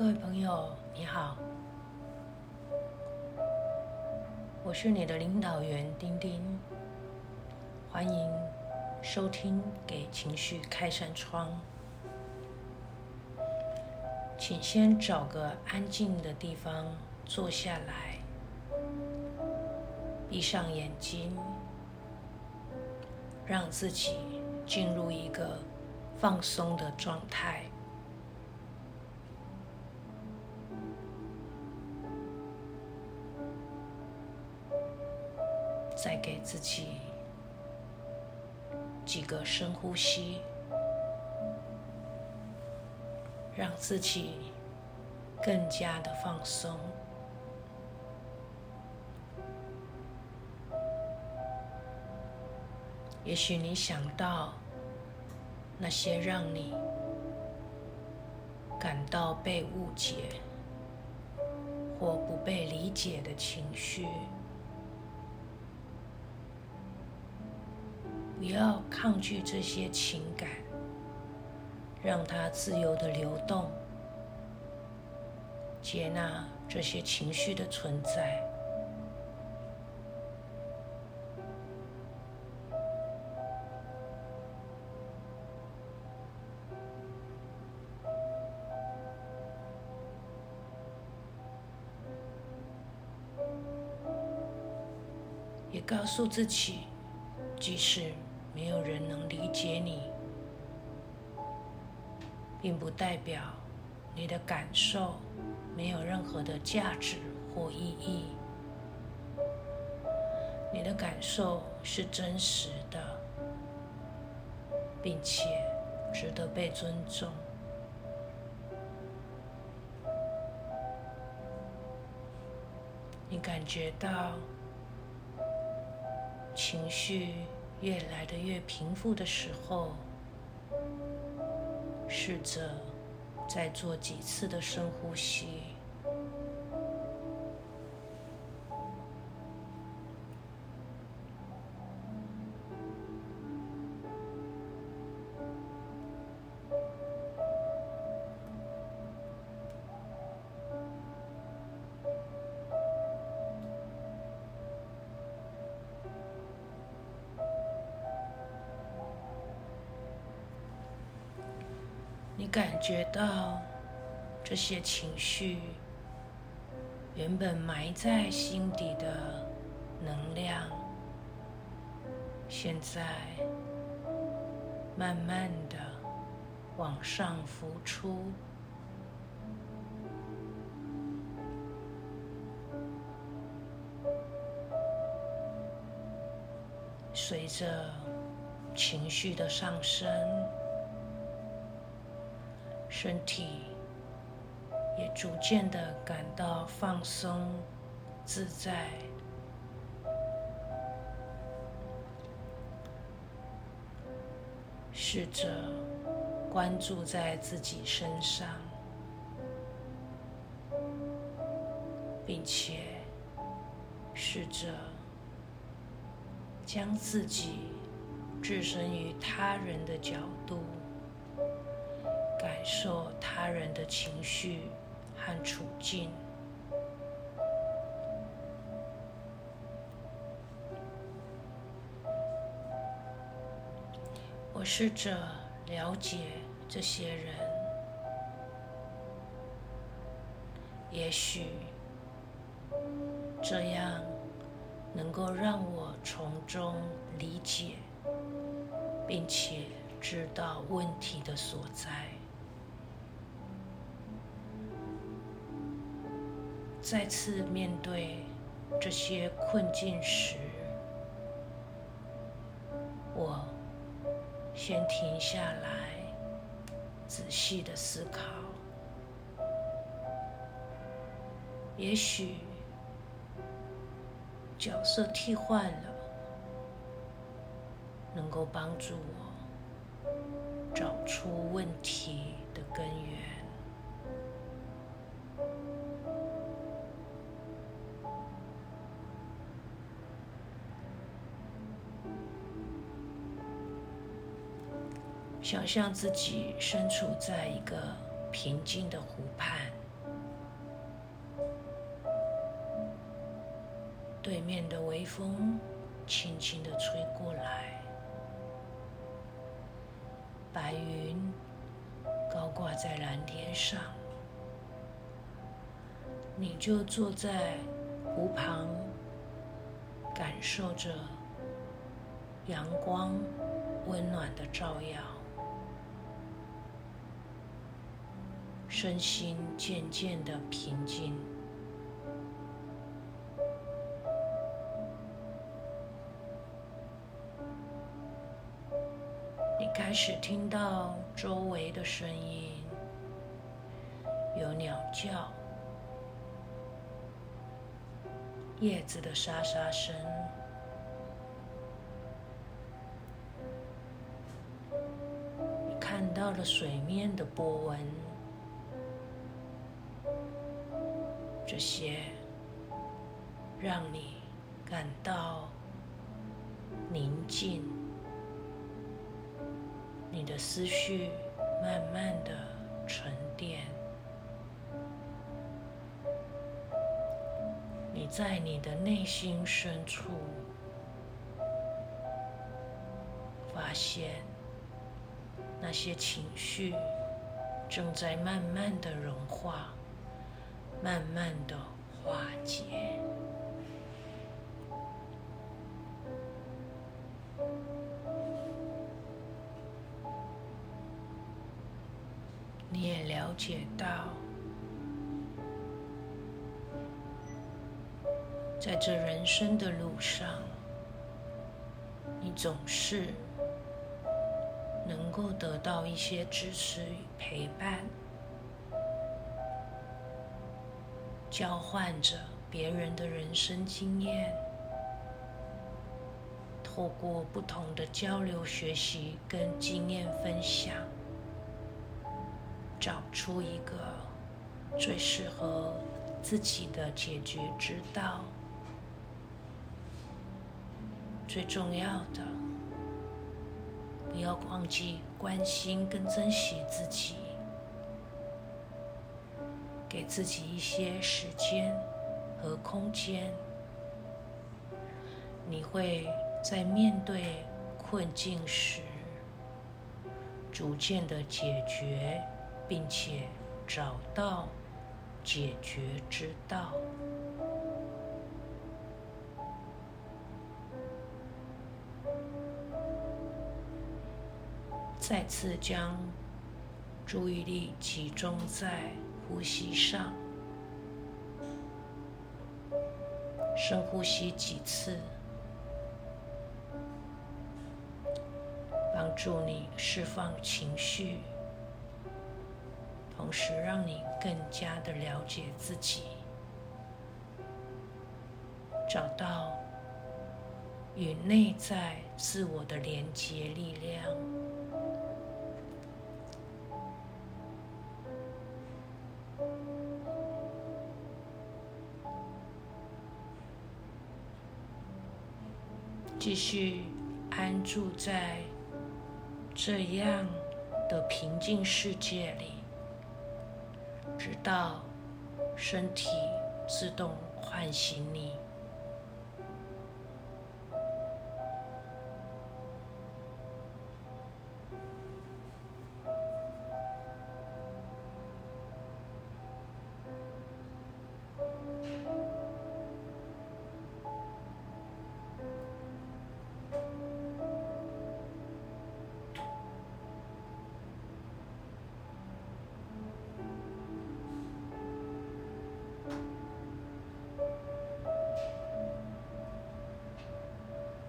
各位朋友，你好，我是你的领导员丁丁，欢迎收听《给情绪开扇窗》。请先找个安静的地方坐下来，闭上眼睛，让自己进入一个放松的状态。给自己几个深呼吸，让自己更加的放松。也许你想到那些让你感到被误解或不被理解的情绪。不要抗拒这些情感，让它自由的流动，接纳这些情绪的存在，也告诉自己，即使。没有人能理解你，并不代表你的感受没有任何的价值或意义。你的感受是真实的，并且值得被尊重。你感觉到情绪。越来的越平复的时候，试着再做几次的深呼吸。感觉到这些情绪原本埋在心底的能量，现在慢慢的往上浮出，随着情绪的上升。身体也逐渐的感到放松、自在。试着关注在自己身上，并且试着将自己置身于他人的角度。感受他人的情绪和处境。我试着了解这些人，也许这样能够让我从中理解，并且知道问题的所在。再次面对这些困境时，我先停下来，仔细的思考。也许角色替换了，能够帮助我找出问题的根源。想象自己身处在一个平静的湖畔对面的微风轻轻地吹过来白云高挂在蓝天上你就坐在湖旁感受着阳光温暖的照耀。身心渐渐的平静。你开始听到周围的声音，有鸟叫、叶子的沙沙声，看到了水面的波纹，这些让你感到宁静。你的思绪慢慢的沉淀，你在你的内心深处发现那些情绪正在慢慢的融化，慢慢的化解。你也了解到，在这人生的路上，你总是能够得到一些支持与陪伴，交换着别人的人生经验，透过不同的交流、学习跟经验分享。找出一个最适合自己的解决之道。最重要的，不要忘记关心跟珍惜自己，给自己一些时间和空间。你会在面对困境时，逐渐的解决。并且找到解决之道。再次将注意力集中在呼吸上，深呼吸几次，帮助你释放情绪。同时，让你更加的了解自己，找到与内在自我的连接力量。继续安住在这样的平静世界里。直到身体自动唤醒你。